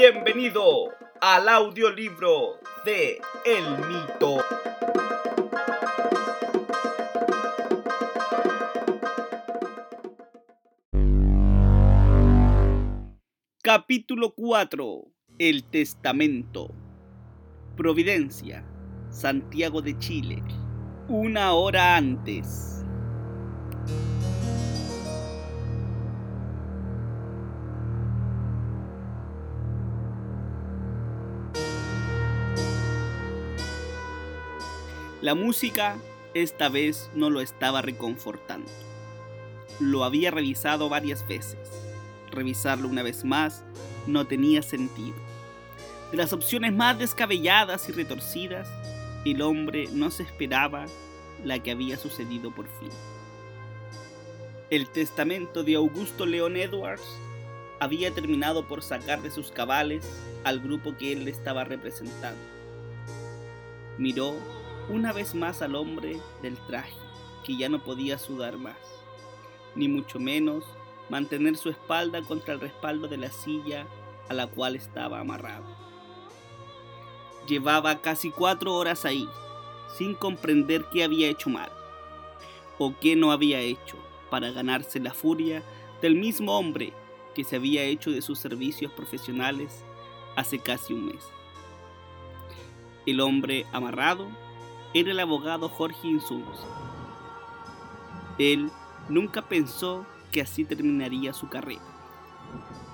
Bienvenido al audiolibro de El Mito. Capítulo 4. El Testamento. Providencia, Santiago de Chile. Una hora antes. La música esta vez no lo estaba reconfortando. Lo había revisado varias veces. Revisarlo una vez más no tenía sentido. De las opciones más descabelladas y retorcidas, el hombre no se esperaba la que había sucedido por fin. El testamento de Augusto León Edwards había terminado por sacar de sus cabales al grupo que él le estaba representando. Miró una vez más al hombre del traje, que ya no podía sudar más, ni mucho menos mantener su espalda contra el respaldo de la silla a la cual estaba amarrado. Llevaba casi cuatro horas ahí, sin comprender qué había hecho mal, o qué no había hecho para ganarse la furia del mismo hombre que se había hecho de sus servicios profesionales hace casi un mes. El hombre amarrado era el abogado Jorge Insums. Él nunca pensó que así terminaría su carrera.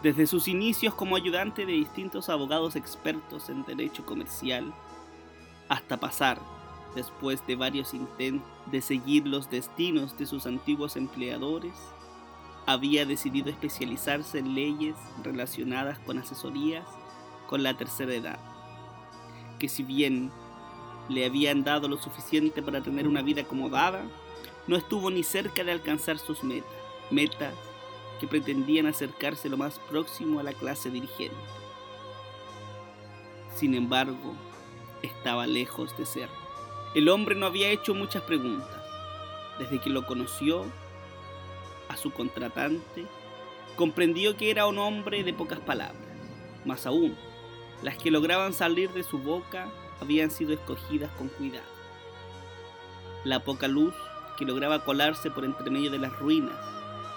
Desde sus inicios como ayudante de distintos abogados expertos en derecho comercial, hasta pasar, después de varios intentos de seguir los destinos de sus antiguos empleadores, había decidido especializarse en leyes relacionadas con asesorías con la tercera edad, que si bien le habían dado lo suficiente para tener una vida acomodada, no estuvo ni cerca de alcanzar sus metas, metas que pretendían acercarse lo más próximo a la clase dirigente. Sin embargo, estaba lejos de ser. El hombre no había hecho muchas preguntas. Desde que lo conoció, a su contratante, comprendió que era un hombre de pocas palabras. Más aún, las que lograban salir de su boca habían sido escogidas con cuidado. La poca luz que lograba colarse por entre medio de las ruinas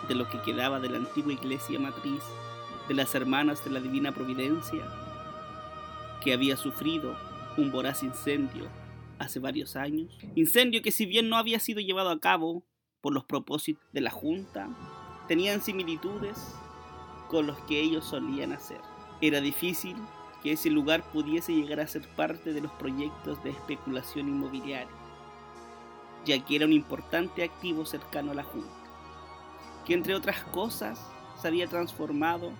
de lo que quedaba de la antigua iglesia matriz de las hermanas de la Divina Providencia, que había sufrido un voraz incendio hace varios años, incendio que si bien no había sido llevado a cabo por los propósitos de la Junta, tenían similitudes con los que ellos solían hacer. Era difícil que ese lugar pudiese llegar a ser parte de los proyectos de especulación inmobiliaria, ya que era un importante activo cercano a la Junta, que entre otras cosas se había transformado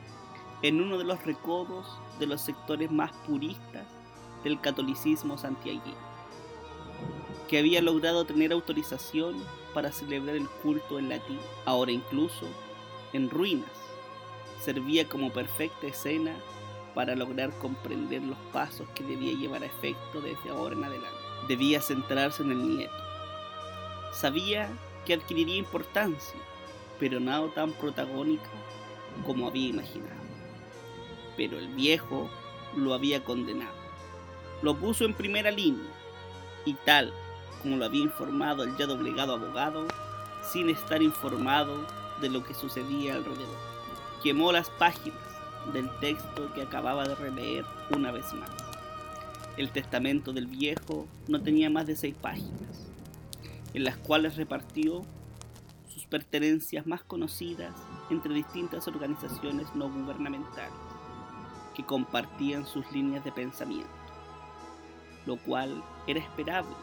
en uno de los recodos de los sectores más puristas del catolicismo santiaguino, que había logrado tener autorización para celebrar el culto en latín, ahora incluso en ruinas, servía como perfecta escena para lograr comprender los pasos que debía llevar a efecto desde ahora en adelante. Debía centrarse en el nieto. Sabía que adquiriría importancia, pero nada tan protagónico como había imaginado. Pero el viejo lo había condenado. Lo puso en primera línea y tal como lo había informado el ya doblegado abogado, sin estar informado de lo que sucedía alrededor. Quemó las páginas del texto que acababa de releer una vez más. El testamento del viejo no tenía más de seis páginas, en las cuales repartió sus pertenencias más conocidas entre distintas organizaciones no gubernamentales que compartían sus líneas de pensamiento, lo cual era esperable,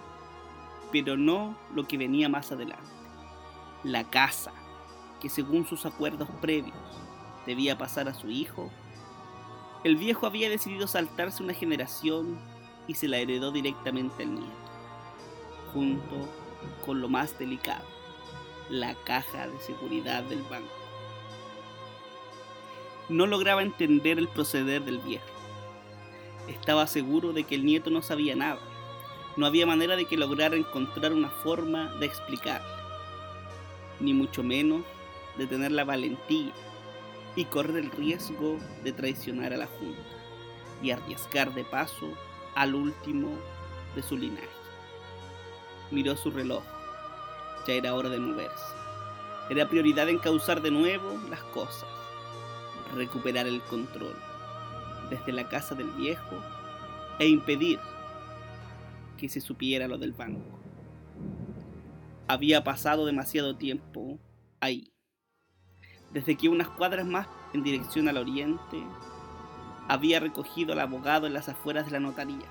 pero no lo que venía más adelante. La casa, que según sus acuerdos previos debía pasar a su hijo, el viejo había decidido saltarse una generación y se la heredó directamente al nieto, junto con lo más delicado, la caja de seguridad del banco. No lograba entender el proceder del viejo. Estaba seguro de que el nieto no sabía nada. No había manera de que lograra encontrar una forma de explicarle, ni mucho menos de tener la valentía y correr el riesgo de traicionar a la Junta. y arriesgar de paso al último de su linaje. Miró su reloj. Ya era hora de moverse. Era prioridad encauzar de nuevo las cosas, recuperar el control desde la casa del viejo e impedir que se supiera lo del banco. Había pasado demasiado tiempo ahí. Desde que unas cuadras más en dirección al oriente había recogido al abogado en las afueras de la notaría,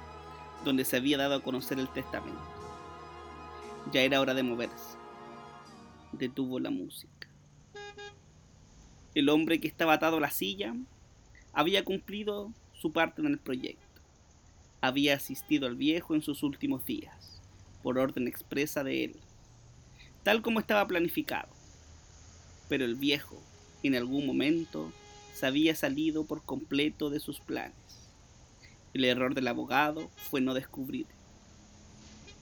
donde se había dado a conocer el testamento. Ya era hora de moverse. Detuvo la música. El hombre que estaba atado a la silla había cumplido su parte en el proyecto. Había asistido al viejo en sus últimos días, por orden expresa de él, tal como estaba planificado. Pero el viejo, en algún momento, se había salido por completo de sus planes. El error del abogado fue no descubrir.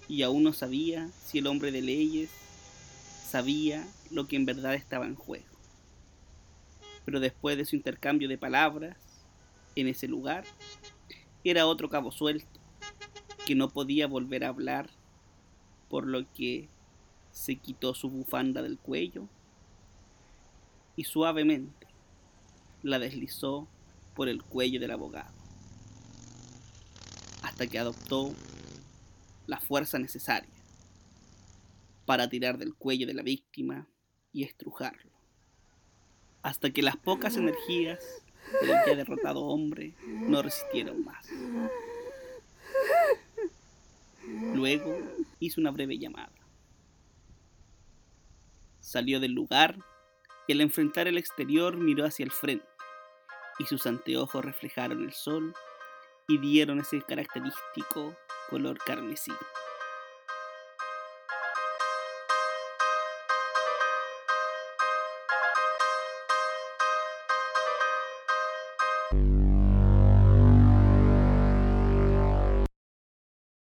Y aún no sabía si el hombre de leyes sabía lo que en verdad estaba en juego. Pero después de su intercambio de palabras en ese lugar, era otro cabo suelto, que no podía volver a hablar, por lo que se quitó su bufanda del cuello y suavemente la deslizó por el cuello del abogado, hasta que adoptó la fuerza necesaria para tirar del cuello de la víctima y estrujarlo, hasta que las pocas energías del ya derrotado hombre no resistieron más. Luego hizo una breve llamada. Salió del lugar y al enfrentar el exterior miró hacia el frente y sus anteojos reflejaron el sol y dieron ese característico color carmesí.